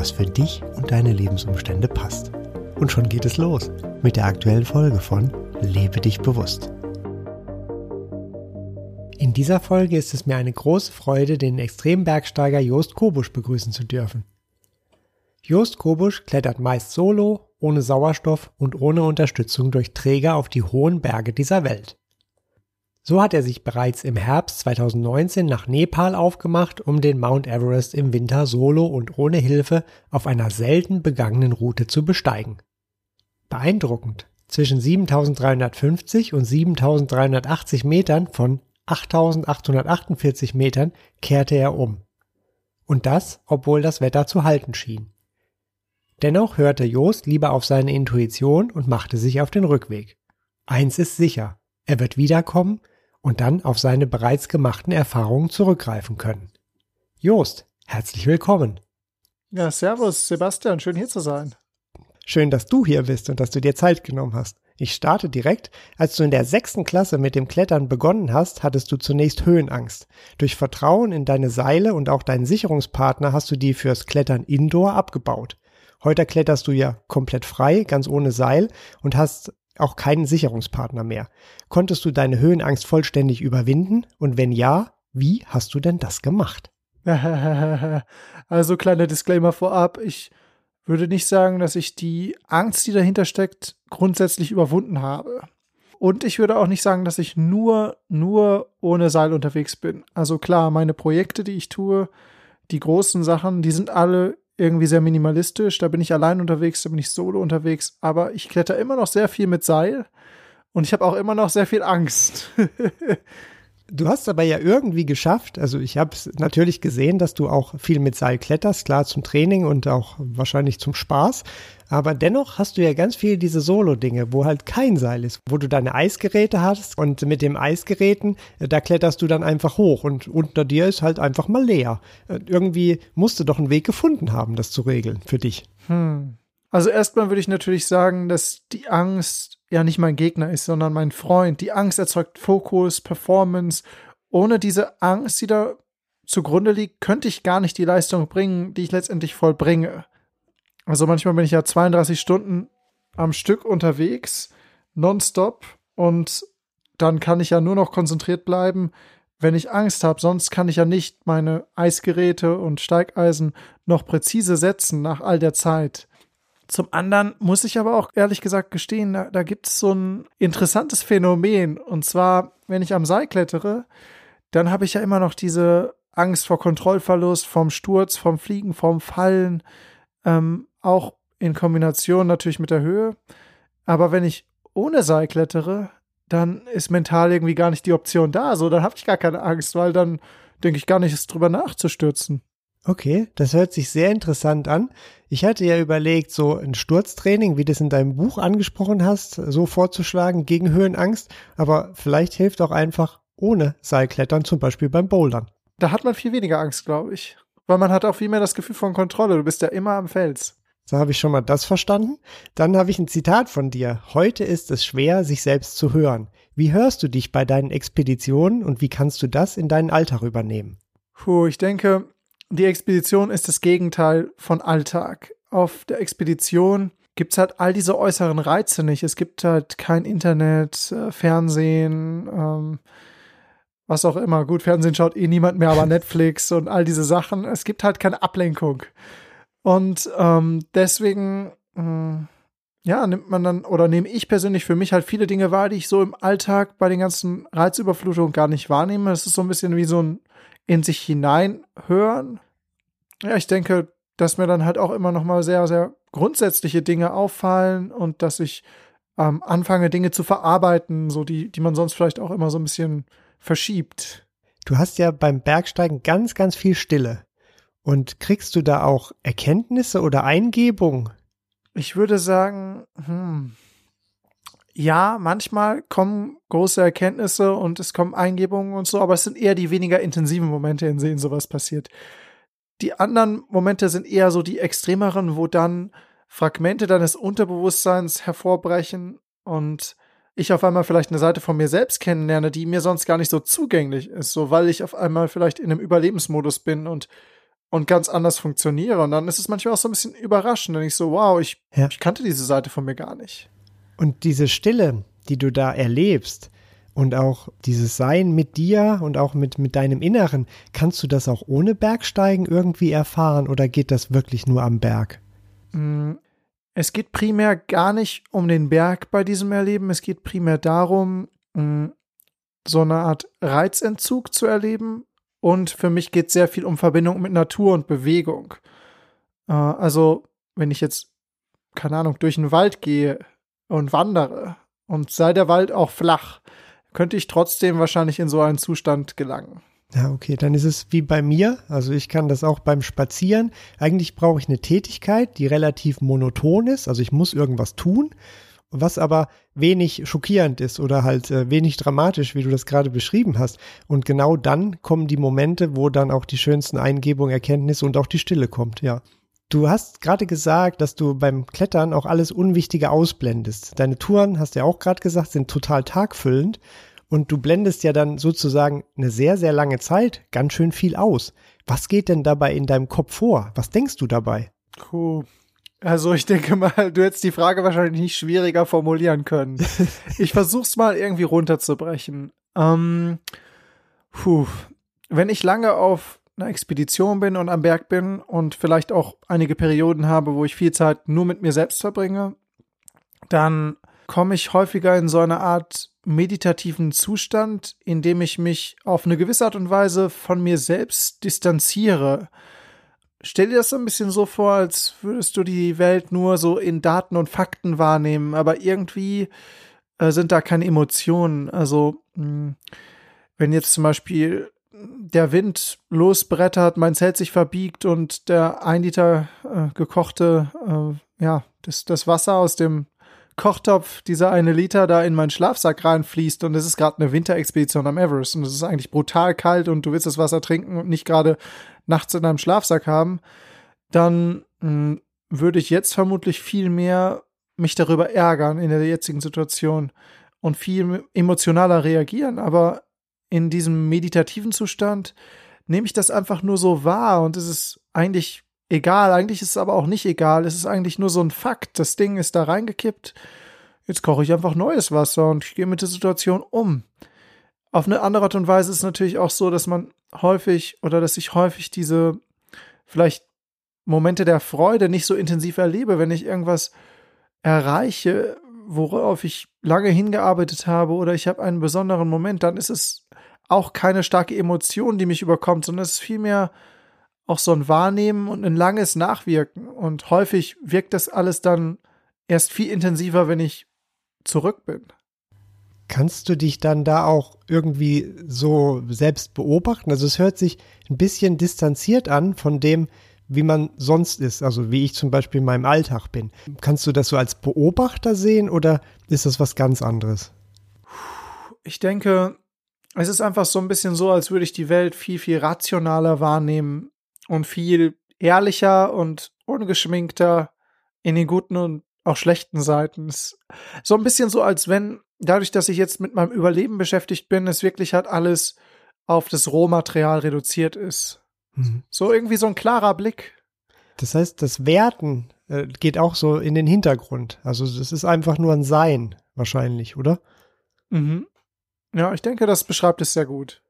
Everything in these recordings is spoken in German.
was für dich und deine Lebensumstände passt. Und schon geht es los mit der aktuellen Folge von Lebe dich bewusst. In dieser Folge ist es mir eine große Freude, den Extrembergsteiger Jost Kobusch begrüßen zu dürfen. Jost Kobusch klettert meist solo, ohne Sauerstoff und ohne Unterstützung durch Träger auf die hohen Berge dieser Welt. So hat er sich bereits im Herbst 2019 nach Nepal aufgemacht, um den Mount Everest im Winter solo und ohne Hilfe auf einer selten begangenen Route zu besteigen. Beeindruckend. Zwischen 7350 und 7380 Metern von 8848 Metern kehrte er um. Und das, obwohl das Wetter zu halten schien. Dennoch hörte Jost lieber auf seine Intuition und machte sich auf den Rückweg. Eins ist sicher, er wird wiederkommen und dann auf seine bereits gemachten Erfahrungen zurückgreifen können. Jost, herzlich willkommen. Ja, servus, Sebastian, schön hier zu sein. Schön, dass du hier bist und dass du dir Zeit genommen hast. Ich starte direkt. Als du in der sechsten Klasse mit dem Klettern begonnen hast, hattest du zunächst Höhenangst. Durch Vertrauen in deine Seile und auch deinen Sicherungspartner hast du die fürs Klettern indoor abgebaut. Heute kletterst du ja komplett frei, ganz ohne Seil und hast auch keinen Sicherungspartner mehr. Konntest du deine Höhenangst vollständig überwinden? Und wenn ja, wie hast du denn das gemacht? Also kleiner Disclaimer vorab. Ich würde nicht sagen, dass ich die Angst, die dahinter steckt, grundsätzlich überwunden habe. Und ich würde auch nicht sagen, dass ich nur, nur ohne Seil unterwegs bin. Also klar, meine Projekte, die ich tue, die großen Sachen, die sind alle irgendwie sehr minimalistisch. Da bin ich allein unterwegs, da bin ich solo unterwegs. Aber ich kletter immer noch sehr viel mit Seil. Und ich habe auch immer noch sehr viel Angst. Du hast aber ja irgendwie geschafft, also ich habe es natürlich gesehen, dass du auch viel mit Seil kletterst, klar zum Training und auch wahrscheinlich zum Spaß, aber dennoch hast du ja ganz viel diese Solo-Dinge, wo halt kein Seil ist, wo du deine Eisgeräte hast und mit dem Eisgeräten, äh, da kletterst du dann einfach hoch und unter dir ist halt einfach mal leer. Äh, irgendwie musst du doch einen Weg gefunden haben, das zu regeln für dich. Hm. Also erstmal würde ich natürlich sagen, dass die Angst ja nicht mein Gegner ist, sondern mein Freund. Die Angst erzeugt Fokus, Performance. Ohne diese Angst, die da zugrunde liegt, könnte ich gar nicht die Leistung bringen, die ich letztendlich vollbringe. Also manchmal bin ich ja 32 Stunden am Stück unterwegs, nonstop, und dann kann ich ja nur noch konzentriert bleiben, wenn ich Angst habe. Sonst kann ich ja nicht meine Eisgeräte und Steigeisen noch präzise setzen nach all der Zeit. Zum anderen muss ich aber auch ehrlich gesagt gestehen, da, da gibt es so ein interessantes Phänomen. Und zwar, wenn ich am Seil klettere, dann habe ich ja immer noch diese Angst vor Kontrollverlust, vom Sturz, vom Fliegen, vom Fallen, ähm, auch in Kombination natürlich mit der Höhe. Aber wenn ich ohne Seil klettere, dann ist mental irgendwie gar nicht die Option da. So, dann habe ich gar keine Angst, weil dann denke ich gar nicht, drüber nachzustürzen. Okay, das hört sich sehr interessant an. Ich hatte ja überlegt, so ein Sturztraining, wie du es in deinem Buch angesprochen hast, so vorzuschlagen gegen Höhenangst, aber vielleicht hilft auch einfach ohne Seilklettern, zum Beispiel beim Bouldern. Da hat man viel weniger Angst, glaube ich. Weil man hat auch viel mehr das Gefühl von Kontrolle. Du bist ja immer am Fels. So habe ich schon mal das verstanden. Dann habe ich ein Zitat von dir. Heute ist es schwer, sich selbst zu hören. Wie hörst du dich bei deinen Expeditionen und wie kannst du das in deinen Alltag übernehmen? Puh, ich denke, die Expedition ist das Gegenteil von Alltag. Auf der Expedition gibt es halt all diese äußeren Reize nicht. Es gibt halt kein Internet, äh, Fernsehen, ähm, was auch immer. Gut, Fernsehen schaut eh niemand mehr, aber Netflix und all diese Sachen. Es gibt halt keine Ablenkung. Und ähm, deswegen, äh, ja, nimmt man dann, oder nehme ich persönlich für mich halt viele Dinge wahr, die ich so im Alltag bei den ganzen Reizüberflutungen gar nicht wahrnehme. Das ist so ein bisschen wie so ein in sich hineinhören. Ja, ich denke, dass mir dann halt auch immer noch mal sehr, sehr grundsätzliche Dinge auffallen und dass ich ähm, anfange, Dinge zu verarbeiten, so die, die man sonst vielleicht auch immer so ein bisschen verschiebt. Du hast ja beim Bergsteigen ganz, ganz viel Stille. Und kriegst du da auch Erkenntnisse oder Eingebung? Ich würde sagen, hm, ja, manchmal kommen große Erkenntnisse und es kommen Eingebungen und so, aber es sind eher die weniger intensiven Momente, in denen sowas passiert. Die anderen Momente sind eher so die extremeren, wo dann Fragmente deines Unterbewusstseins hervorbrechen und ich auf einmal vielleicht eine Seite von mir selbst kennenlerne, die mir sonst gar nicht so zugänglich ist, so weil ich auf einmal vielleicht in einem Überlebensmodus bin und und ganz anders funktioniere. Und dann ist es manchmal auch so ein bisschen überraschend, wenn ich so, wow, ich, ja. ich kannte diese Seite von mir gar nicht. Und diese Stille, die du da erlebst und auch dieses Sein mit dir und auch mit, mit deinem Inneren, kannst du das auch ohne Bergsteigen irgendwie erfahren oder geht das wirklich nur am Berg? Mm, es geht primär gar nicht um den Berg bei diesem Erleben. Es geht primär darum, mm, so eine Art Reizentzug zu erleben. Und für mich geht es sehr viel um Verbindung mit Natur und Bewegung. Äh, also, wenn ich jetzt, keine Ahnung, durch den Wald gehe und wandere und sei der Wald auch flach, könnte ich trotzdem wahrscheinlich in so einen Zustand gelangen. Ja, okay, dann ist es wie bei mir. Also ich kann das auch beim Spazieren. Eigentlich brauche ich eine Tätigkeit, die relativ monoton ist. Also ich muss irgendwas tun, was aber wenig schockierend ist oder halt äh, wenig dramatisch, wie du das gerade beschrieben hast. Und genau dann kommen die Momente, wo dann auch die schönsten Eingebungen, Erkenntnisse und auch die Stille kommt, ja. Du hast gerade gesagt, dass du beim Klettern auch alles Unwichtige ausblendest. Deine Touren, hast du ja auch gerade gesagt, sind total tagfüllend. Und du blendest ja dann sozusagen eine sehr, sehr lange Zeit ganz schön viel aus. Was geht denn dabei in deinem Kopf vor? Was denkst du dabei? Cool. Also ich denke mal, du hättest die Frage wahrscheinlich nicht schwieriger formulieren können. ich versuch's mal irgendwie runterzubrechen. Ähm, puh. Wenn ich lange auf einer Expedition bin und am Berg bin und vielleicht auch einige Perioden habe, wo ich viel Zeit nur mit mir selbst verbringe, dann komme ich häufiger in so eine Art meditativen Zustand, in dem ich mich auf eine gewisse Art und Weise von mir selbst distanziere. Stell dir das so ein bisschen so vor, als würdest du die Welt nur so in Daten und Fakten wahrnehmen, aber irgendwie äh, sind da keine Emotionen. Also, mh, hm, wenn jetzt zum Beispiel der Wind losbrettert, mein Zelt sich verbiegt und der ein Liter äh, gekochte, äh, ja, das, das Wasser aus dem Kochtopf dieser eine Liter da in meinen Schlafsack reinfließt und es ist gerade eine Winterexpedition am Everest und es ist eigentlich brutal kalt und du willst das Wasser trinken und nicht gerade nachts in deinem Schlafsack haben, dann mh, hm, würde ich jetzt vermutlich viel mehr mich darüber ärgern in der jetzigen Situation und viel emotionaler reagieren. Aber in diesem meditativen Zustand nehme ich das einfach nur so wahr und es ist eigentlich egal. Eigentlich ist es aber auch nicht egal. Es ist eigentlich nur so ein Fakt. Das Ding ist da reingekippt. Jetzt koche ich einfach neues Wasser und ich gehe mit der Situation um. Auf eine andere Art und Weise ist es natürlich auch so, dass man häufig oder dass ich häufig diese vielleicht Momente der Freude nicht so intensiv erlebe, wenn ich irgendwas erreiche, worauf ich lange hingearbeitet habe oder ich habe einen besonderen Moment, dann ist es auch keine starke Emotion, die mich überkommt, sondern es ist vielmehr auch so ein Wahrnehmen und ein langes Nachwirken. Und häufig wirkt das alles dann erst viel intensiver, wenn ich zurück bin. Kannst du dich dann da auch irgendwie so selbst beobachten? Also es hört sich ein bisschen distanziert an von dem, wie man sonst ist, also wie ich zum Beispiel in meinem Alltag bin. Kannst du das so als Beobachter sehen oder ist das was ganz anderes? Ich denke, es ist einfach so ein bisschen so, als würde ich die Welt viel, viel rationaler wahrnehmen und viel ehrlicher und ungeschminkter in den guten und auch schlechten Seiten. So ein bisschen so, als wenn dadurch, dass ich jetzt mit meinem Überleben beschäftigt bin, es wirklich halt alles auf das Rohmaterial reduziert ist. Mhm. So irgendwie so ein klarer Blick. Das heißt, das Werten äh, geht auch so in den Hintergrund. Also das ist einfach nur ein Sein wahrscheinlich, oder? Mhm. Ja, ich denke, das beschreibt es sehr gut.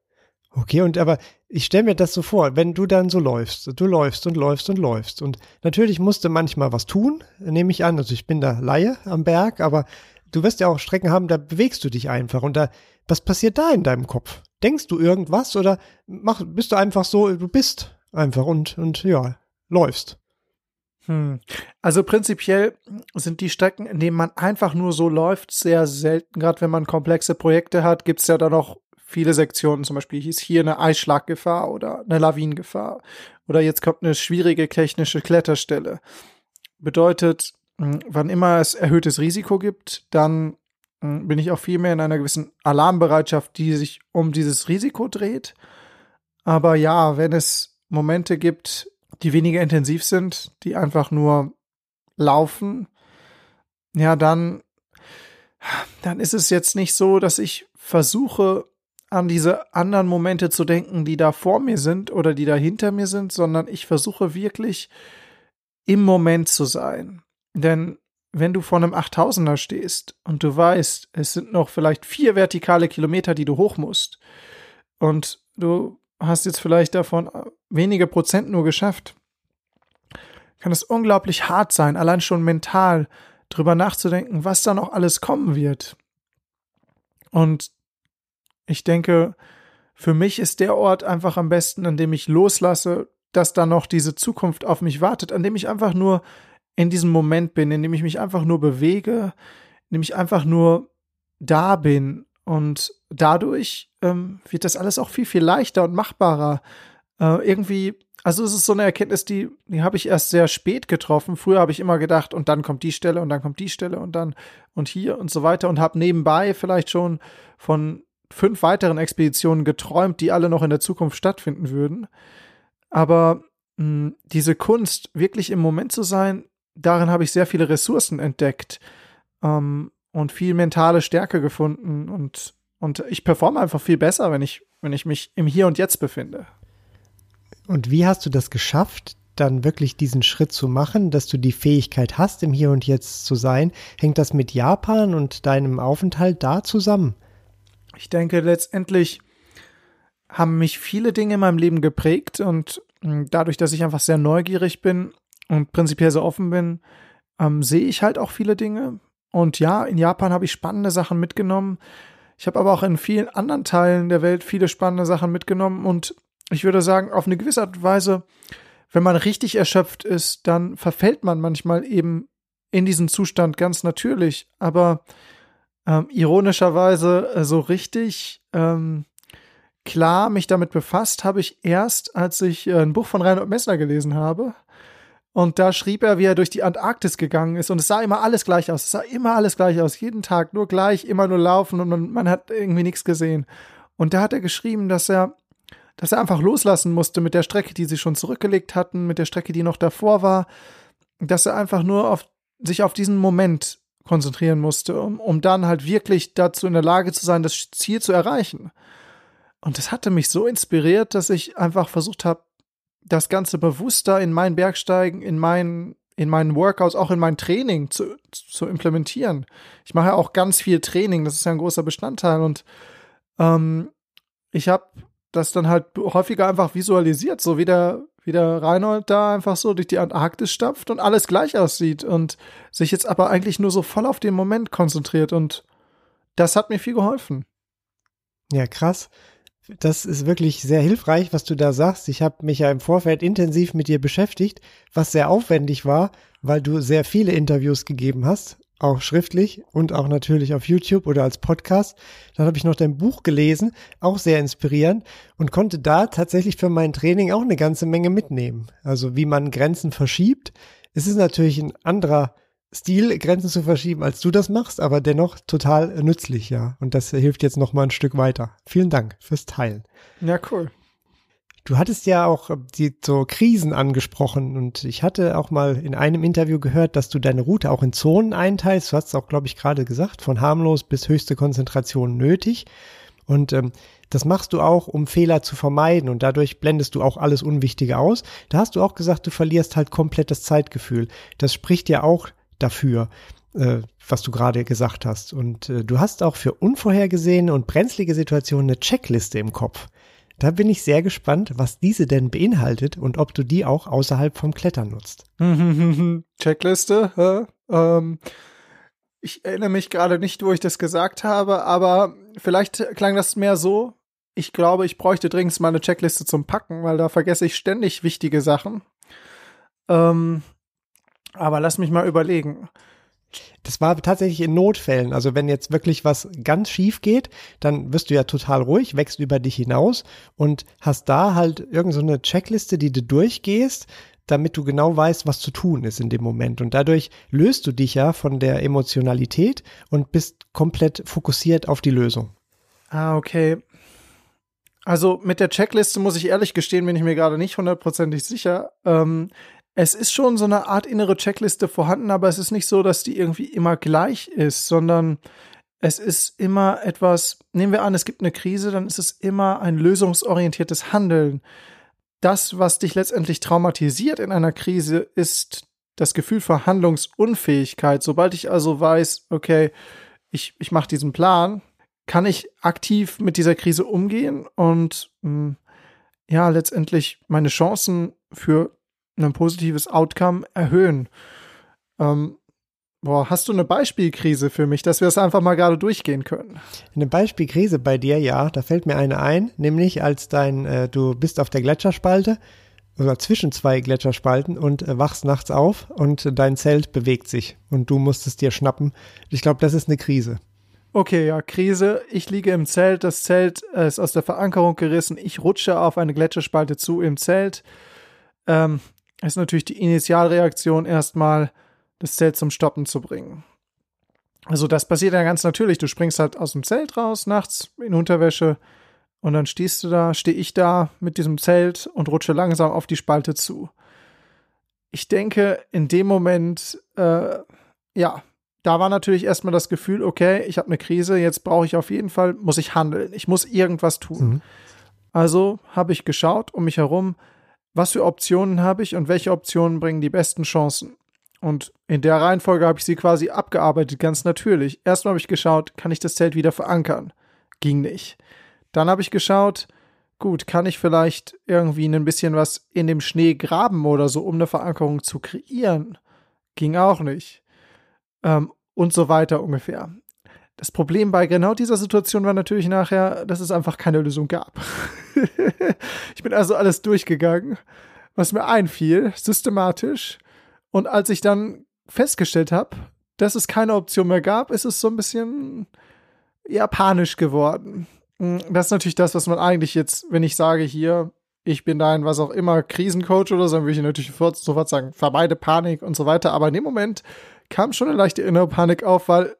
Okay, und aber ich stelle mir das so vor, wenn du dann so läufst, du läufst und läufst und läufst und natürlich musst du manchmal was tun, nehme ich an, also ich bin da Laie am Berg, aber du wirst ja auch Strecken haben, da bewegst du dich einfach und da, was passiert da in deinem Kopf? Denkst du irgendwas oder mach, bist du einfach so, du bist einfach und, und ja, läufst? Hm. Also prinzipiell sind die Strecken, in denen man einfach nur so läuft, sehr selten. Gerade wenn man komplexe Projekte hat, gibt es ja dann noch viele Sektionen, zum Beispiel hieß hier eine Eisschlaggefahr oder eine Lawinengefahr oder jetzt kommt eine schwierige technische Kletterstelle. Bedeutet, hm, wann immer es erhöhtes Risiko gibt, dann hm, bin ich auch viel mehr in einer gewissen Alarmbereitschaft, die sich um dieses Risiko dreht. Aber ja, wenn es Momente gibt, die weniger intensiv sind, die einfach nur laufen, ja, dann, dann ist es jetzt nicht so, dass ich versuche, an diese anderen Momente zu denken, die da vor mir sind oder die da hinter mir sind, sondern ich versuche wirklich im Moment zu sein. Denn wenn du vor einem 8000er stehst und du weißt, es sind noch vielleicht vier vertikale Kilometer, die du hoch musst und du hast jetzt vielleicht davon wenige Prozent nur geschafft, kann es unglaublich hart sein, allein schon mental drüber nachzudenken, was da noch alles kommen wird. Und ich denke, für mich ist der Ort einfach am besten, an dem ich loslasse, dass da noch diese Zukunft auf mich wartet, an dem ich einfach nur in diesem Moment bin, in dem ich mich einfach nur bewege, in dem ich einfach nur da bin. Und dadurch ähm, wird das alles auch viel, viel leichter und machbarer. Äh, irgendwie, also es ist so eine Erkenntnis, die, die habe ich erst sehr spät getroffen. Früher habe ich immer gedacht, und dann kommt die Stelle und dann kommt die Stelle und dann und hier und so weiter und habe nebenbei vielleicht schon von fünf weiteren Expeditionen geträumt, die alle noch in der Zukunft stattfinden würden. Aber mh, hm, diese Kunst, wirklich im Moment zu sein, darin habe ich sehr viele Ressourcen entdeckt ähm, und viel mentale Stärke gefunden und, und ich performe einfach viel besser, wenn ich, wenn ich mich im Hier und Jetzt befinde. Und wie hast du das geschafft, dann wirklich diesen Schritt zu machen, dass du die Fähigkeit hast, im Hier und Jetzt zu sein? Hängt das mit Japan und deinem Aufenthalt da zusammen? Ich denke, letztendlich haben mich viele Dinge in meinem Leben geprägt und hm, dadurch, dass ich einfach sehr neugierig bin und prinzipiell so offen bin, ähm, sehe ich halt auch viele Dinge. Und ja, in Japan habe ich spannende Sachen mitgenommen. Ich habe aber auch in vielen anderen Teilen der Welt viele spannende Sachen mitgenommen. Und ich würde sagen, auf eine gewisse Art und Weise, wenn man richtig erschöpft ist, dann verfällt man manchmal eben in diesen Zustand ganz natürlich. Aber ähm, ironischerweise äh, so richtig ähm, klar mich damit befasst habe ich erst, als ich äh, ein Buch von Reinhold Messner gelesen habe. Und da schrieb er, wie er durch die Antarktis gegangen ist. Und es sah immer alles gleich aus. Es sah immer alles gleich aus. Jeden Tag nur gleich, immer nur laufen und man, man hat irgendwie nichts gesehen. Und da hat er geschrieben, dass er, dass er einfach loslassen musste mit der Strecke, die sie schon zurückgelegt hatten, mit der Strecke, die noch davor war. Dass er einfach nur auf, sich auf diesen Moment konzentrieren musste, um, um dann halt wirklich dazu in der Lage zu sein, das Ziel zu erreichen. Und das hatte mich so inspiriert, dass ich einfach versucht habe, das Ganze bewusster in meinen Bergsteigen, in meinen, in meinen Workouts, auch in mein Training zu, zu implementieren. Ich mache ja auch ganz viel Training, das ist ja ein großer Bestandteil und ähm, ich habe das dann halt häufiger einfach visualisiert, so wie der, wie der Reinhold da einfach so durch die Antarktis stapft und alles gleich aussieht und sich jetzt aber eigentlich nur so voll auf den Moment konzentriert und das hat mir viel geholfen. Ja, krass. Das ist wirklich sehr hilfreich, was du da sagst. Ich habe mich ja im Vorfeld intensiv mit dir beschäftigt, was sehr aufwendig war, weil du sehr viele Interviews gegeben hast, auch schriftlich und auch natürlich auf YouTube oder als Podcast. Dann habe ich noch dein Buch gelesen, auch sehr inspirierend und konnte da tatsächlich für mein Training auch eine ganze Menge mitnehmen. Also wie man Grenzen verschiebt. Es ist natürlich ein anderer Stil, Grenzen zu verschieben, als du das machst, aber dennoch total nützlich, ja. Und das hilft jetzt noch mal ein Stück weiter. Vielen Dank fürs Teilen. Ja, cool. Du hattest ja auch die so Krisen angesprochen und ich hatte auch mal in einem Interview gehört, dass du deine Route auch in Zonen einteilst. Du hast es auch, glaube ich, gerade gesagt, von harmlos bis höchste Konzentration nötig. Und ähm, das machst du auch, um Fehler zu vermeiden und dadurch blendest du auch alles Unwichtige aus. Da hast du auch gesagt, du verlierst halt komplett das Zeitgefühl. Das spricht ja auch dafür, äh, was du gerade gesagt hast. Und äh, du hast auch für unvorhergesehene und brenzlige Situationen eine Checkliste im Kopf. Da bin ich sehr gespannt, was diese denn beinhaltet und ob du die auch außerhalb vom Klettern nutzt. Checkliste? Ähm, ich erinnere mich gerade nicht, wo ich das gesagt habe, aber vielleicht klang das mehr so. Ich glaube, ich bräuchte dringend mal eine Checkliste zum Packen, weil da vergesse ich ständig wichtige Sachen. Ähm, aber lass mich mal überlegen. Das war tatsächlich in Notfällen. Also wenn jetzt wirklich was ganz schief geht, dann wirst du ja total ruhig, wächst über dich hinaus und hast da halt irgendeine so Checkliste, die du durchgehst, damit du genau weißt, was zu tun ist in dem Moment. Und dadurch löst du dich ja von der Emotionalität und bist komplett fokussiert auf die Lösung. Ah, okay. Also mit der Checkliste muss ich ehrlich gestehen, bin ich mir gerade nicht hundertprozentig sicher. Ähm, es ist schon so eine Art innere Checkliste vorhanden, aber es ist nicht so, dass die irgendwie immer gleich ist, sondern es ist immer etwas, nehmen wir an, es gibt eine Krise, dann ist es immer ein lösungsorientiertes Handeln. Das, was dich letztendlich traumatisiert in einer Krise, ist das Gefühl für Handlungsunfähigkeit. Sobald ich also weiß, okay, ich, ich mache diesen Plan, kann ich aktiv mit dieser Krise umgehen und mh, hm, ja, letztendlich meine Chancen für ein positives Outcome erhöhen. Ähm, boah, hast du eine Beispielkrise für mich, dass wir es einfach mal gerade durchgehen können? Eine Beispielkrise bei dir, ja, da fällt mir eine ein, nämlich als dein, äh, du bist auf der Gletscherspalte oder zwischen zwei Gletscherspalten und äh, wachst nachts auf und dein Zelt bewegt sich und du musst es dir schnappen. Ich glaube, das ist eine Krise. Okay, ja, Krise. Ich liege im Zelt, das Zelt äh, ist aus der Verankerung gerissen. Ich rutsche auf eine Gletscherspalte zu im Zelt. Ähm, ist natürlich die Initialreaktion erstmal, das Zelt zum Stoppen zu bringen. Also das passiert ja ganz natürlich. Du springst halt aus dem Zelt raus, nachts in Unterwäsche und dann stehst du da, stehe ich da mit diesem Zelt und rutsche langsam auf die Spalte zu. Ich denke, in dem Moment, äh, ja, da war natürlich erstmal das Gefühl, okay, ich habe eine Krise, jetzt brauche ich auf jeden Fall, muss ich handeln, ich muss irgendwas tun. Mhm. Also habe ich geschaut um mich herum, was für Optionen habe ich und welche Optionen bringen die besten Chancen. Und in der Reihenfolge habe ich sie quasi abgearbeitet, ganz natürlich. Erstmal habe ich geschaut, kann ich das Zelt wieder verankern? Ging nicht. Dann habe ich geschaut, gut, kann ich vielleicht irgendwie ein bisschen was in dem Schnee graben oder so, um eine Verankerung zu kreieren? Ging auch nicht. Ähm, und so weiter ungefähr. Das Problem bei genau dieser Situation war natürlich nachher, dass es einfach keine Lösung gab. ich bin also alles durchgegangen, was mir einfiel, systematisch. Und als ich dann festgestellt habe, dass es keine Option mehr gab, ist es so ein bisschen ja, panisch geworden. Hm, das ist natürlich das, was man eigentlich jetzt, wenn ich sage hier, ich bin dein, was auch immer, Krisencoach oder so, dann würde ich natürlich sofort sagen, vermeide Panik und so weiter. Aber in dem Moment kam schon eine leichte innere Panik auf, weil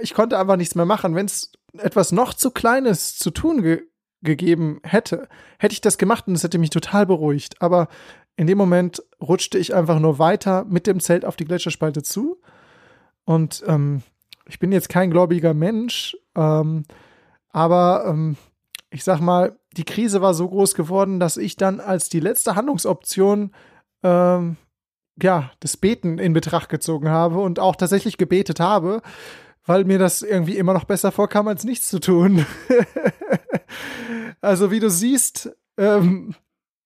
ich konnte einfach nichts mehr machen. Wenn es etwas noch zu Kleines zu tun ge gegeben hätte, hätte ich das gemacht und es hätte mich total beruhigt. Aber in dem Moment rutschte ich einfach nur weiter mit dem Zelt auf die Gletscherspalte zu. Und ähm, ich bin jetzt kein gläubiger Mensch, ähm, aber ähm, ich sag mal, die Krise war so groß geworden, dass ich dann als die letzte Handlungsoption ähm, ja, das Beten in Betracht gezogen habe und auch tatsächlich gebetet habe weil mir das irgendwie immer noch besser vorkam, als nichts zu tun. also wie du siehst, ähm,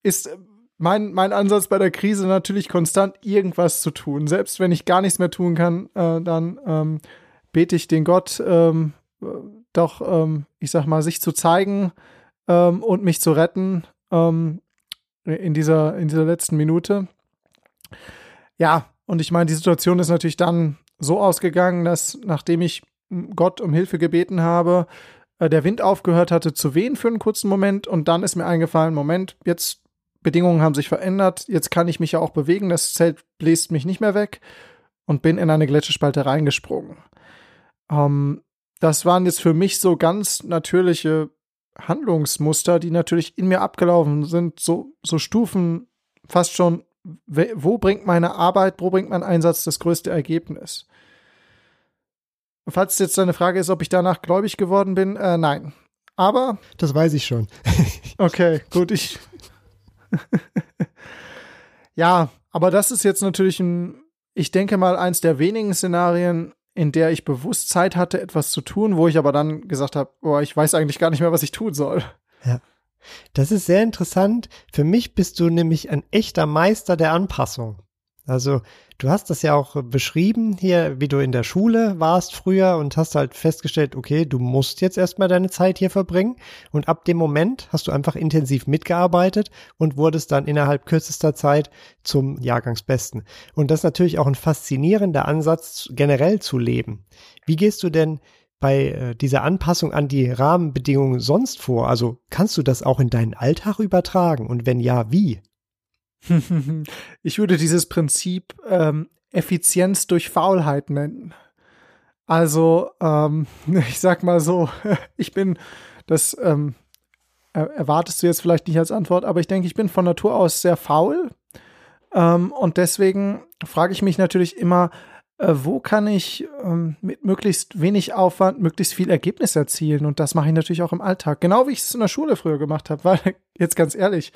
ist mein, mein Ansatz bei der Krise natürlich konstant irgendwas zu tun. Selbst wenn ich gar nichts mehr tun kann, äh, dann ähm, bete ich den Gott ähm, doch, ähm, ich sag mal, sich zu zeigen ähm, und mich zu retten ähm, in, dieser, in dieser letzten Minute. Ja, und ich meine, die Situation ist natürlich dann so ausgegangen, dass nachdem ich Gott um Hilfe gebeten habe, äh, der Wind aufgehört hatte zu wehen für einen kurzen Moment und dann ist mir eingefallen, Moment, jetzt Bedingungen haben sich verändert, jetzt kann ich mich ja auch bewegen, das Zelt bläst mich nicht mehr weg und bin in eine Gletscherspalte reingesprungen. Ähm, das waren jetzt für mich so ganz natürliche Handlungsmuster, die natürlich in mir abgelaufen sind, so, so Stufen fast schon wo bringt meine Arbeit, wo bringt mein Einsatz das größte Ergebnis? Falls jetzt deine Frage ist, ob ich danach gläubig geworden bin, äh, nein. Aber. Das weiß ich schon. okay, gut, ich. ja, aber das ist jetzt natürlich ein, ich denke mal, eins der wenigen Szenarien, in der ich bewusst Zeit hatte, etwas zu tun, wo ich aber dann gesagt habe, oh, ich weiß eigentlich gar nicht mehr, was ich tun soll. Ja. Das ist sehr interessant. Für mich bist du nämlich ein echter Meister der Anpassung. Also du hast das ja auch beschrieben hier, wie du in der Schule warst früher und hast halt festgestellt, okay, du musst jetzt erstmal deine Zeit hier verbringen. Und ab dem Moment hast du einfach intensiv mitgearbeitet und wurdest dann innerhalb kürzester Zeit zum Jahrgangsbesten. Und das ist natürlich auch ein faszinierender Ansatz, generell zu leben. Wie gehst du denn bei äh, dieser Anpassung an die Rahmenbedingungen sonst vor? Also kannst du das auch in deinen Alltag übertragen? Und wenn ja, wie? ich würde dieses Prinzip ähm, Effizienz durch Faulheit nennen. Also, ähm, ich sag mal so, ich bin, das ähm, erwartest du jetzt vielleicht nicht als Antwort, aber ich denke, ich bin von Natur aus sehr faul. Ähm, und deswegen frage ich mich natürlich immer, wo kann ich ähm, mit möglichst wenig Aufwand möglichst viel Ergebnis erzielen? Und das mache ich natürlich auch im Alltag. Genau wie ich es in der Schule früher gemacht habe, weil, jetzt ganz ehrlich,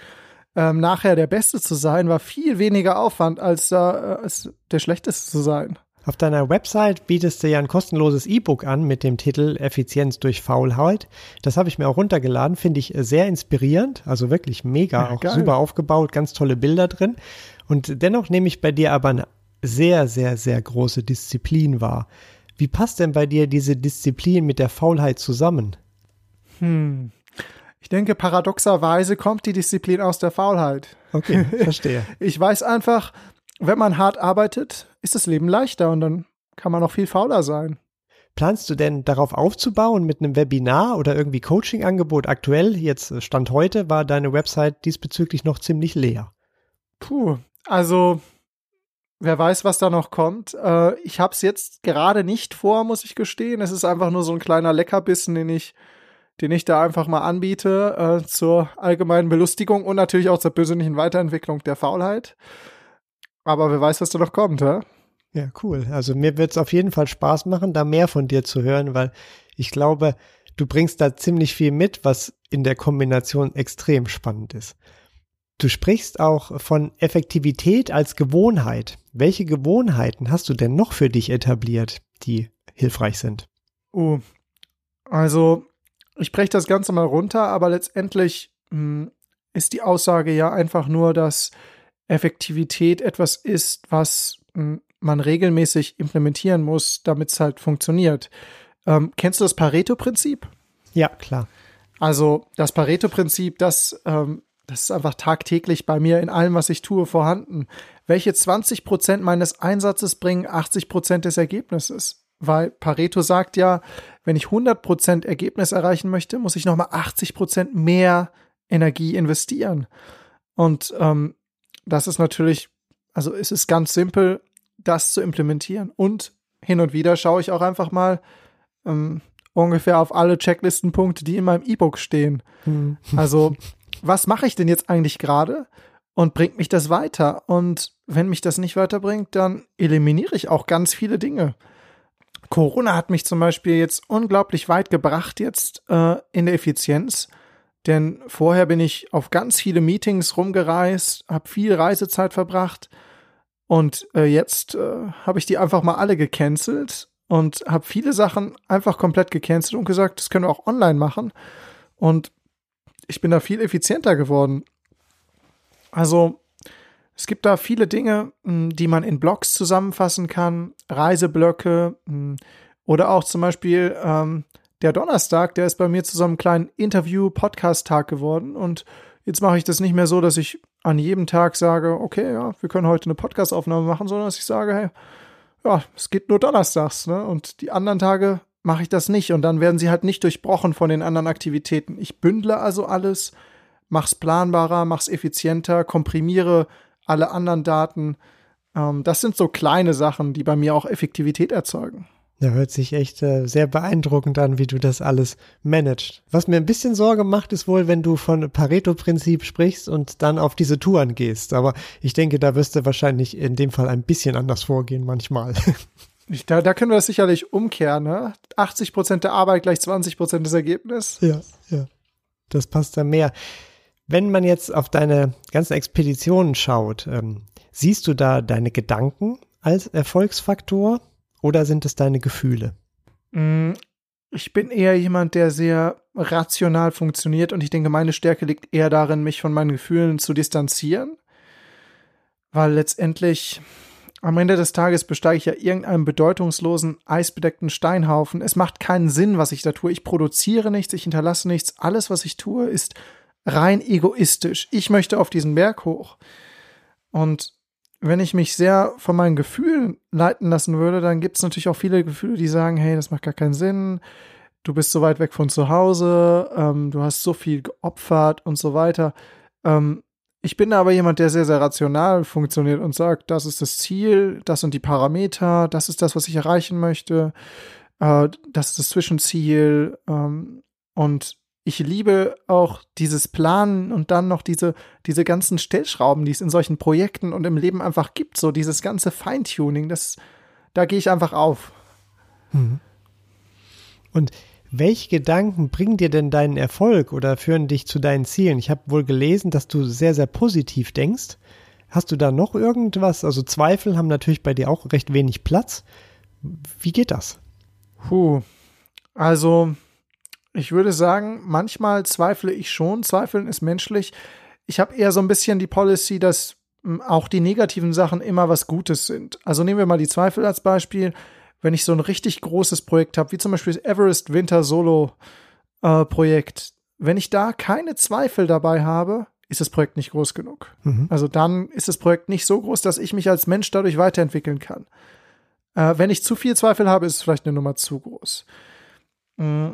ähm, nachher der Beste zu sein, war viel weniger Aufwand, als, äh, als der Schlechteste zu sein. Auf deiner Website bietest du ja ein kostenloses E-Book an mit dem Titel Effizienz durch Faulheit. Das habe ich mir auch runtergeladen, finde ich sehr inspirierend, also wirklich mega, ja, auch geil. super aufgebaut, ganz tolle Bilder drin. Und dennoch nehme ich bei dir aber eine sehr, sehr, sehr große Disziplin wahr. Wie passt denn bei dir diese Disziplin mit der Faulheit zusammen? Hm, ich denke, paradoxerweise kommt die Disziplin aus der Faulheit. Okay, verstehe. ich weiß einfach, wenn man hart arbeitet, ist das Leben leichter und dann kann man auch viel fauler sein. Planst du denn darauf aufzubauen mit einem Webinar oder irgendwie Coaching-Angebot? Aktuell, jetzt Stand heute, war deine Website diesbezüglich noch ziemlich leer. Puh, also wer weiß, was da noch kommt. Äh, ich habe es jetzt gerade nicht vor, muss ich gestehen. Es ist einfach nur so ein kleiner Leckerbissen, den ich den ich da einfach mal anbiete äh, zur allgemeinen Belustigung und natürlich auch zur persönlichen Weiterentwicklung der Faulheit. Aber wer weiß, was da noch kommt, hä? Ja, cool. Also mir wird es auf jeden Fall Spaß machen, da mehr von dir zu hören, weil ich glaube, du bringst da ziemlich viel mit, was in der Kombination extrem spannend ist. Du sprichst auch von Effektivität als Gewohnheit. Welche Gewohnheiten hast du denn noch für dich etabliert, die hilfreich sind? Oh, also ich breche das Ganze mal runter, aber letztendlich mh, hm, ist die Aussage ja einfach nur, dass Effektivität etwas ist, was mh, hm, man regelmäßig implementieren muss, damit es halt funktioniert. Ähm, kennst du das Pareto-Prinzip? Ja, klar. Also das Pareto-Prinzip, das, ähm, das ist einfach tagtäglich bei mir in allem, was ich tue, vorhanden. Welche 20 Prozent meines Einsatzes bringen 80 Prozent des Ergebnisses? weil Pareto sagt ja, wenn ich 100% Ergebnis erreichen möchte, muss ich nochmal 80% mehr Energie investieren. Und ähm, das ist natürlich, also es ist ganz simpel, das zu implementieren. Und hin und wieder schaue ich auch einfach mal ähm, ungefähr auf alle Checklistenpunkte, die in meinem E-Book stehen. Hm. Also, was mache ich denn jetzt eigentlich gerade? Und bringt mich das weiter? Und wenn mich das nicht weiterbringt, dann eliminiere ich auch ganz viele Dinge. Corona hat mich zum Beispiel jetzt unglaublich weit gebracht jetzt äh, in der Effizienz. Denn vorher bin ich auf ganz viele Meetings rumgereist, habe viel Reisezeit verbracht und äh, jetzt äh, habe ich die einfach mal alle gecancelt und habe viele Sachen einfach komplett gecancelt und gesagt, das können wir auch online machen. Und ich bin da viel effizienter geworden. Also es gibt da viele Dinge, hm, die man in Blogs zusammenfassen kann, Reiseblöcke hm, oder auch zum Beispiel ähm, der Donnerstag, der ist bei mir zu so einem kleinen Interview-Podcast-Tag geworden und jetzt mache ich das nicht mehr so, dass ich an jedem Tag sage, okay, ja, wir können heute eine Podcast-Aufnahme machen, sondern dass ich sage, hey, ja, es geht nur donnerstags, ne? Und die anderen Tage mache ich das nicht und dann werden sie halt nicht durchbrochen von den anderen Aktivitäten. Ich bündle also alles, mach's planbarer, mach's effizienter, komprimiere alle anderen Daten. Ähm, das sind so kleine Sachen, die bei mir auch Effektivität erzeugen. Ja, hört sich echt äh, sehr beeindruckend an, wie du das alles managst. Was mir ein bisschen Sorge macht, ist wohl, wenn du von Pareto-Prinzip sprichst und dann auf diese Touren gehst. Aber ich denke, da wirst du wahrscheinlich in dem Fall ein bisschen anders vorgehen manchmal. Da, da können wir das sicherlich umkehren, ne? 80 Prozent der Arbeit gleich 20 Prozent des Ergebnisses. Ja, ja. Das passt da mehr. Wenn man jetzt auf deine ganzen Expeditionen schaut, ähm, siehst du da deine Gedanken als Erfolgsfaktor oder sind es deine Gefühle? Mm, ich bin eher jemand, der sehr rational funktioniert und ich denke, meine Stärke liegt eher darin, mich von meinen Gefühlen zu distanzieren. weil letztendlich am Ende des Tages besteige ich ja irgendeinen bedeutungslosen, eisbedeckten Steinhaufen. Es macht keinen Sinn, was ich da tue. Ich produziere nichts, ich hinterlasse nichts. Alles, was ich tue, ist rein egoistisch. Ich möchte auf diesen Berg hoch. Und wenn ich mich sehr von meinen Gefühlen leiten lassen würde, dann gibt es natürlich auch viele Gefühle, die sagen, hey, das macht gar keinen Sinn, du bist so weit weg von zu Hause, ähm, du hast so viel geopfert und so weiter. Ähm, ich bin aber jemand, der sehr, sehr rational funktioniert und sagt, das ist das Ziel, das sind die Parameter, das ist das, was ich erreichen möchte, äh, das ist das Zwischenziel. Ähm, und ich liebe auch dieses Planen und dann noch diese, diese ganzen Stellschrauben, die es in solchen Projekten und im Leben einfach gibt, so dieses ganze Feintuning, das, da gehe ich einfach auf. Mhm. Und welche Gedanken bringen dir denn deinen Erfolg oder führen dich zu deinen Zielen? Ich habe wohl gelesen, dass du sehr, sehr positiv denkst. Hast du da noch irgendwas? Also Zweifel haben natürlich bei dir auch recht wenig Platz. Wie geht das? Puh. Also, ich würde sagen, manchmal zweifle ich schon. Zweifeln ist menschlich. Ich habe eher so ein bisschen die Policy, dass hm, auch die negativen Sachen immer was Gutes sind. Also nehmen wir mal die Zweifel als Beispiel wenn ich so ein richtig großes Projekt habe, wie zum Beispiel das Everest Winter Solo äh, Projekt, wenn ich da keine Zweifel dabei habe, ist das Projekt nicht groß genug. Mhm. Also dann ist das Projekt nicht so groß, dass ich mich als Mensch dadurch weiterentwickeln kann. Äh, wenn ich zu viel Zweifel habe, ist es vielleicht eine Nummer zu groß. Mm.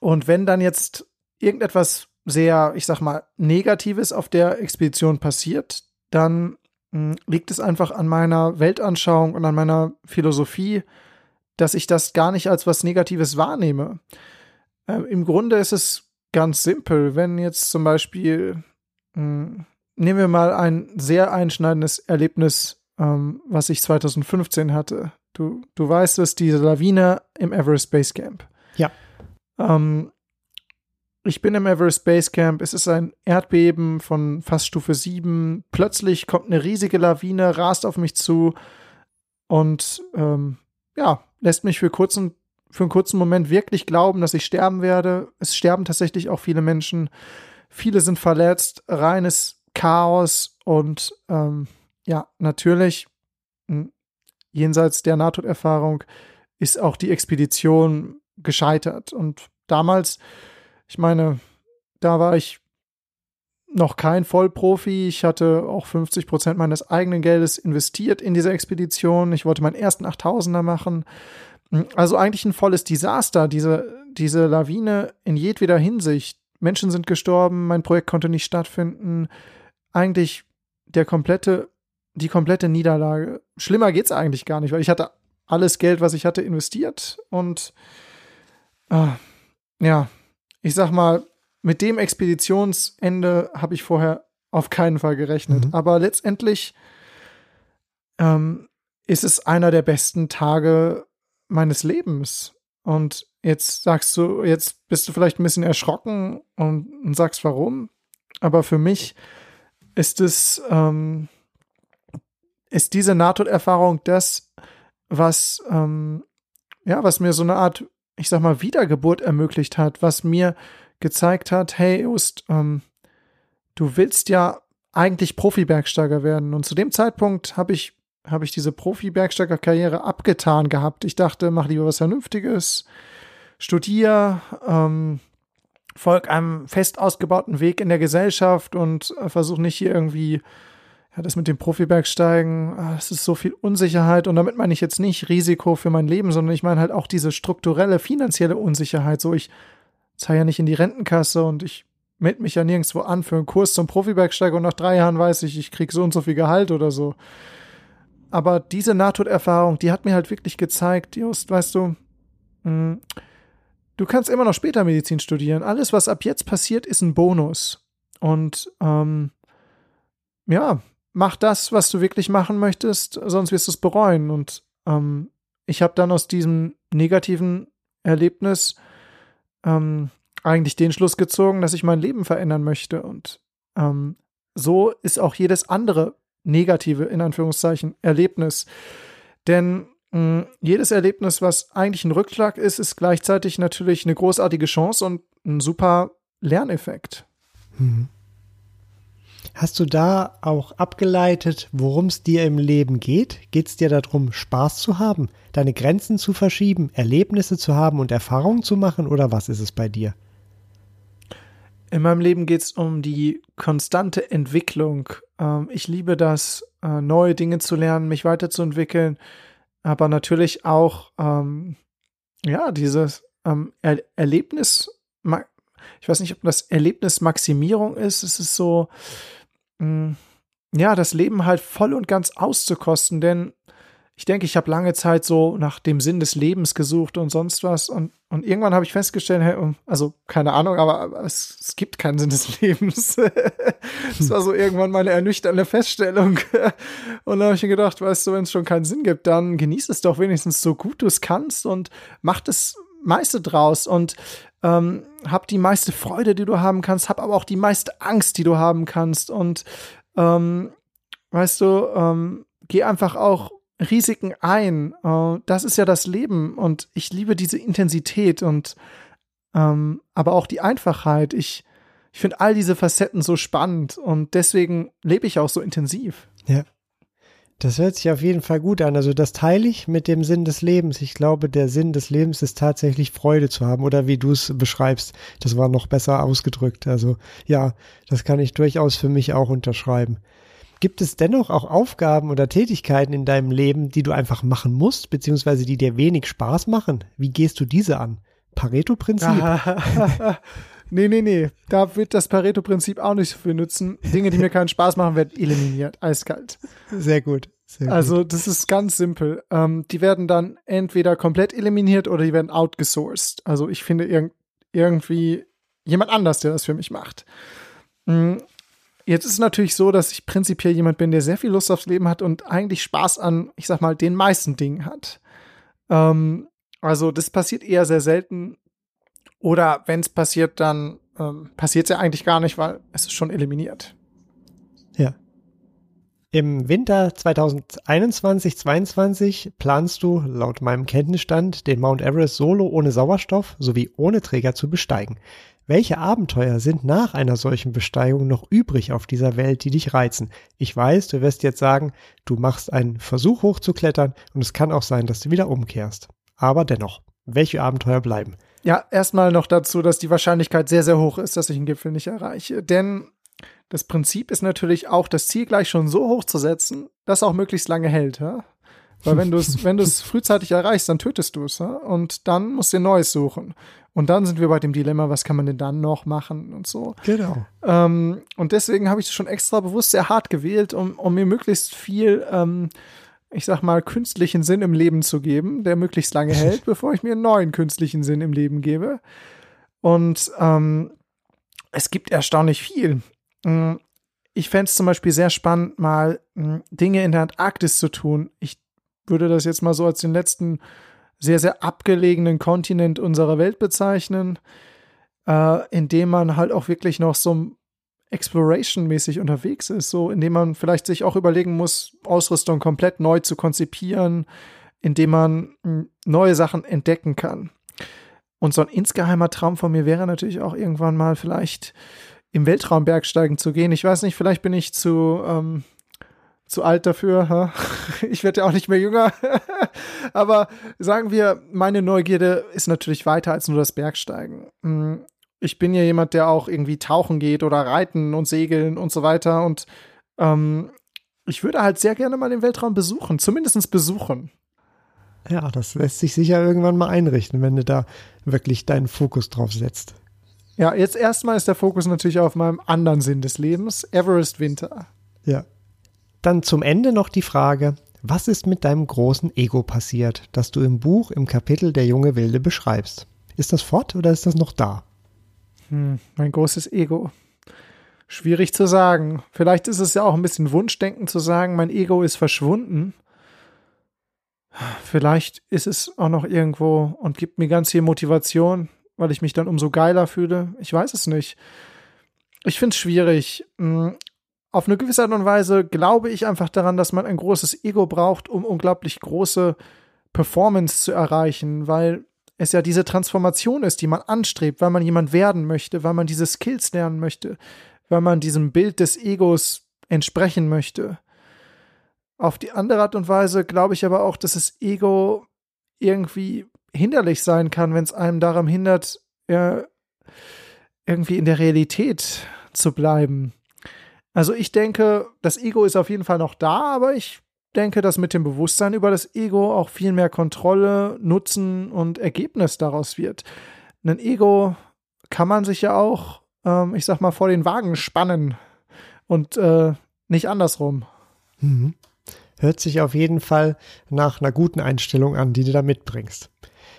Und wenn dann jetzt irgendetwas sehr, ich sag mal, Negatives auf der Expedition passiert, dann liegt es einfach an meiner Weltanschauung und an meiner Philosophie, dass ich das gar nicht als was Negatives wahrnehme. Äh, Im Grunde ist es ganz simpel. Wenn jetzt zum Beispiel, mh, hm, nehmen wir mal ein sehr einschneidendes Erlebnis, ähm, was ich 2015 hatte. Du, du weißt es, diese Lawine im Everest Base Camp. Ja. Ähm, ich bin im Everest Base Camp, es ist ein Erdbeben von fast Stufe 7. Plötzlich kommt eine riesige Lawine, rast auf mich zu und ähm, ja, lässt mich für, kurzen, für einen kurzen Moment wirklich glauben, dass ich sterben werde. Es sterben tatsächlich auch viele Menschen. Viele sind verletzt, reines Chaos und ähm, ja, natürlich hm, jenseits der Nahtoderfahrung ist auch die Expedition gescheitert. Und damals ich meine, da war ich noch kein Vollprofi. Ich hatte auch 50 Prozent meines eigenen Geldes investiert in diese Expedition. Ich wollte meinen ersten 8000er machen. Also eigentlich ein volles Desaster, diese, diese Lawine in jedweder Hinsicht. Menschen sind gestorben, mein Projekt konnte nicht stattfinden. Eigentlich der komplette, die komplette Niederlage. Schlimmer geht's eigentlich gar nicht, weil ich hatte alles Geld, was ich hatte, investiert und äh, ja, ich sag mal, mit dem Expeditionsende habe ich vorher auf keinen Fall gerechnet. Mhm. Aber letztendlich ähm, ist es einer der besten Tage meines Lebens. Und jetzt sagst du, jetzt bist du vielleicht ein bisschen erschrocken und, und sagst warum. Aber für mich ist es, ähm, ist diese Nahtoderfahrung das, was, ähm, ja, was mir so eine Art ich sag mal, Wiedergeburt ermöglicht hat, was mir gezeigt hat, hey, Just, ähm, du willst ja eigentlich Profi-Bergsteiger werden. Und zu dem Zeitpunkt habe ich, habe ich diese Profi-Bergsteiger-Karriere abgetan gehabt. Ich dachte, mach lieber was Vernünftiges, studier, ähm, folg einem fest ausgebauten Weg in der Gesellschaft und äh, versuch nicht hier irgendwie ja, das mit dem Profibergsteigen, ah, das ist so viel Unsicherheit und damit meine ich jetzt nicht Risiko für mein Leben, sondern ich meine halt auch diese strukturelle finanzielle Unsicherheit. So, ich zahle ja nicht in die Rentenkasse und ich melde mich ja nirgendwo an für einen Kurs zum Profibergsteiger und nach drei Jahren weiß ich, ich krieg so und so viel Gehalt oder so. Aber diese Nahtoderfahrung, die hat mir halt wirklich gezeigt, Just, weißt du, mh, hm, du kannst immer noch später Medizin studieren. Alles, was ab jetzt passiert, ist ein Bonus. Und ähm, ja, mach das, was du wirklich machen möchtest, sonst wirst du es bereuen. Und ähm, ich habe dann aus diesem negativen Erlebnis ähm, eigentlich den Schluss gezogen, dass ich mein Leben verändern möchte. Und ähm, so ist auch jedes andere negative, in Anführungszeichen, Erlebnis. Denn mh, hm, jedes Erlebnis, was eigentlich ein Rückschlag ist, ist gleichzeitig natürlich eine großartige Chance und ein super Lerneffekt. Mhm. Hast du da auch abgeleitet, worum es dir im Leben geht? Geht es dir darum, Spaß zu haben, deine Grenzen zu verschieben, Erlebnisse zu haben und Erfahrungen zu machen oder was ist es bei dir? In meinem Leben geht es um die konstante Entwicklung. Ähm, ich liebe das, äh, neue Dinge zu lernen, mich weiterzuentwickeln, aber natürlich auch, ähm, ja, dieses ähm, er Erlebnis, ich weiß nicht, ob das Erlebnismaximierung ist. Es ist so, mm, ja, das Leben halt voll und ganz auszukosten, denn ich denke, ich habe lange Zeit so nach dem Sinn des Lebens gesucht und sonst was. Und, und irgendwann habe ich festgestellt, hey, also keine Ahnung, aber es, es gibt keinen Sinn des Lebens. das war so irgendwann meine ernüchternde Feststellung. und da habe ich mir gedacht, weißt du, wenn es schon keinen Sinn gibt, dann genieß es doch wenigstens so gut du es kannst und mach das meiste draus und ähm, hab die meiste Freude, die du haben kannst, hab aber auch die meiste Angst, die du haben kannst und ähm, weißt du, ähm, geh einfach auch Risiken ein. Uh, das ist ja das Leben und ich liebe diese Intensität und ähm, aber auch die Einfachheit. Ich, ich finde all diese Facetten so spannend und deswegen lebe ich auch so intensiv. Ja. Das hört sich auf jeden Fall gut an. Also das teile ich mit dem Sinn des Lebens. Ich glaube, der Sinn des Lebens ist tatsächlich Freude zu haben oder wie du es beschreibst. Das war noch besser ausgedrückt. Also ja, das kann ich durchaus für mich auch unterschreiben. Gibt es dennoch auch Aufgaben oder Tätigkeiten in deinem Leben, die du einfach machen musst, beziehungsweise die dir wenig Spaß machen? Wie gehst du diese an? Pareto-Prinzip? nee, nee, nee. Da wird das Pareto-Prinzip auch nicht so viel nützen. Dinge, die mir keinen Spaß machen, werden eliminiert. Eiskalt. Sehr gut. Sehr also, gut. das ist ganz simpel. Ähm, die werden dann entweder komplett eliminiert oder die werden outgesourced. Also, ich finde irg irgendwie jemand anders, der das für mich macht. Mhm. Jetzt ist es natürlich so, dass ich prinzipiell jemand bin, der sehr viel Lust aufs Leben hat und eigentlich Spaß an, ich sag mal, den meisten Dingen hat. Ähm, also das passiert eher sehr selten. Oder wenn es passiert, dann ähm, passiert es ja eigentlich gar nicht, weil es ist schon eliminiert. Ja. Im Winter 2021-22 planst du, laut meinem Kenntnisstand, den Mount Everest solo ohne Sauerstoff sowie ohne Träger zu besteigen. Welche Abenteuer sind nach einer solchen Besteigung noch übrig auf dieser Welt, die dich reizen? Ich weiß, du wirst jetzt sagen, du machst einen Versuch hochzuklettern und es kann auch sein, dass du wieder umkehrst. Aber dennoch, welche Abenteuer bleiben? Ja, erstmal noch dazu, dass die Wahrscheinlichkeit sehr, sehr hoch ist, dass ich einen Gipfel nicht erreiche. Denn das Prinzip ist natürlich auch, das Ziel gleich schon so hoch zu setzen, dass auch möglichst lange hält. Ja? Weil wenn du es wenn frühzeitig erreichst, dann tötest du es. Ja? Und dann musst du ein neues suchen. Und dann sind wir bei dem Dilemma, was kann man denn dann noch machen und so. Genau. Ähm, und deswegen habe ich das schon extra bewusst sehr hart gewählt, um, um mir möglichst viel, ähm, ich sag mal, künstlichen Sinn im Leben zu geben, der möglichst lange hält, bevor ich mir einen neuen künstlichen Sinn im Leben gebe. Und ähm, es gibt erstaunlich viel. Mm, ich fände es zum Beispiel sehr spannend, mal mm, Dinge in der Antarktis zu tun. Ich würde das jetzt mal so als den letzten sehr, sehr abgelegenen Kontinent unserer Welt bezeichnen, äh, in dem man halt auch wirklich noch so Exploration-mäßig unterwegs ist, so indem man vielleicht sich auch überlegen muss, Ausrüstung komplett neu zu konzipieren, indem man hm, neue Sachen entdecken kann. Und so ein insgeheimer Traum von mir wäre natürlich auch irgendwann mal vielleicht im Weltraum bergsteigen zu gehen. Ich weiß nicht, vielleicht bin ich zu ähm, zu alt dafür. Ich werde ja auch nicht mehr jünger. Aber sagen wir, meine Neugierde ist natürlich weiter als nur das Bergsteigen. Ich bin ja jemand, der auch irgendwie tauchen geht oder reiten und segeln und so weiter. Und ähm, ich würde halt sehr gerne mal den Weltraum besuchen, zumindest besuchen. Ja, das lässt sich sicher irgendwann mal einrichten, wenn du da wirklich deinen Fokus drauf setzt. Ja, jetzt erstmal ist der Fokus natürlich auf meinem anderen Sinn des Lebens, Everest Winter. Ja. Dann zum Ende noch die Frage, was ist mit deinem großen Ego passiert, das du im Buch im Kapitel Der junge Wilde beschreibst? Ist das fort oder ist das noch da? Hm, mein großes Ego. Schwierig zu sagen. Vielleicht ist es ja auch ein bisschen Wunschdenken zu sagen, mein Ego ist verschwunden. Vielleicht ist es auch noch irgendwo und gibt mir ganz viel Motivation, weil ich mich dann umso geiler fühle. Ich weiß es nicht. Ich finde es schwierig. Hm, auf eine gewisse Art und Weise glaube ich einfach daran, dass man ein großes Ego braucht, um unglaublich große Performance zu erreichen, weil es ja diese Transformation ist, die man anstrebt, weil man jemand werden möchte, weil man diese Skills lernen möchte, wenn man diesem Bild des Egos entsprechen möchte. Auf die andere Art und Weise glaube ich aber auch, dass das Ego irgendwie hinderlich sein kann, wenn es einem daran hindert, ja, irgendwie in der Realität zu bleiben. Also ich denke, das Ego ist auf jeden Fall noch da, aber ich denke, dass mit dem Bewusstsein über das Ego auch viel mehr Kontrolle, Nutzen und Ergebnis daraus wird. Ein Ego kann man sich ja auch, ähm, ich sag mal, vor den Wagen spannen und äh, nicht andersrum. Mhm. Hört sich auf jeden Fall nach einer guten Einstellung an, die du da mitbringst.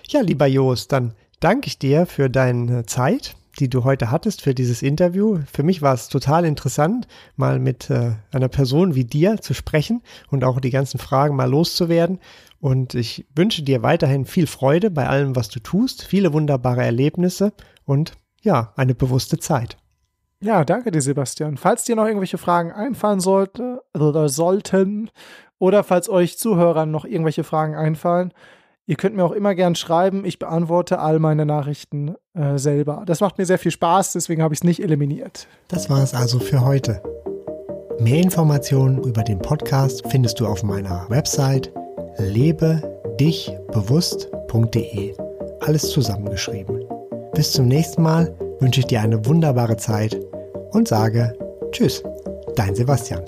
Ja, lieber Jost, dann danke ich dir für deine Zeit, die du heute hattest für dieses Interview. Für mich war es total interessant, mal mit äh, einer Person wie dir zu sprechen und auch die ganzen Fragen mal loszuwerden. Und ich wünsche dir weiterhin viel Freude bei allem, was du tust, viele wunderbare Erlebnisse und ja, eine bewusste Zeit. Ja, danke dir, Sebastian. Falls dir noch irgendwelche Fragen einfallen sollte, oder sollten, oder falls euch Zuhörern noch irgendwelche Fragen einfallen, Ihr könnt mir auch immer gern schreiben. Ich beantworte all meine Nachrichten äh, selber. Das macht mir sehr viel Spaß, deswegen habe ich es nicht eliminiert. Das war es also für heute. Mehr Informationen über den Podcast findest du auf meiner Website lebedichbewusst.de. Alles zusammengeschrieben. Bis zum nächsten Mal wünsche ich dir eine wunderbare Zeit und sage Tschüss, dein Sebastian.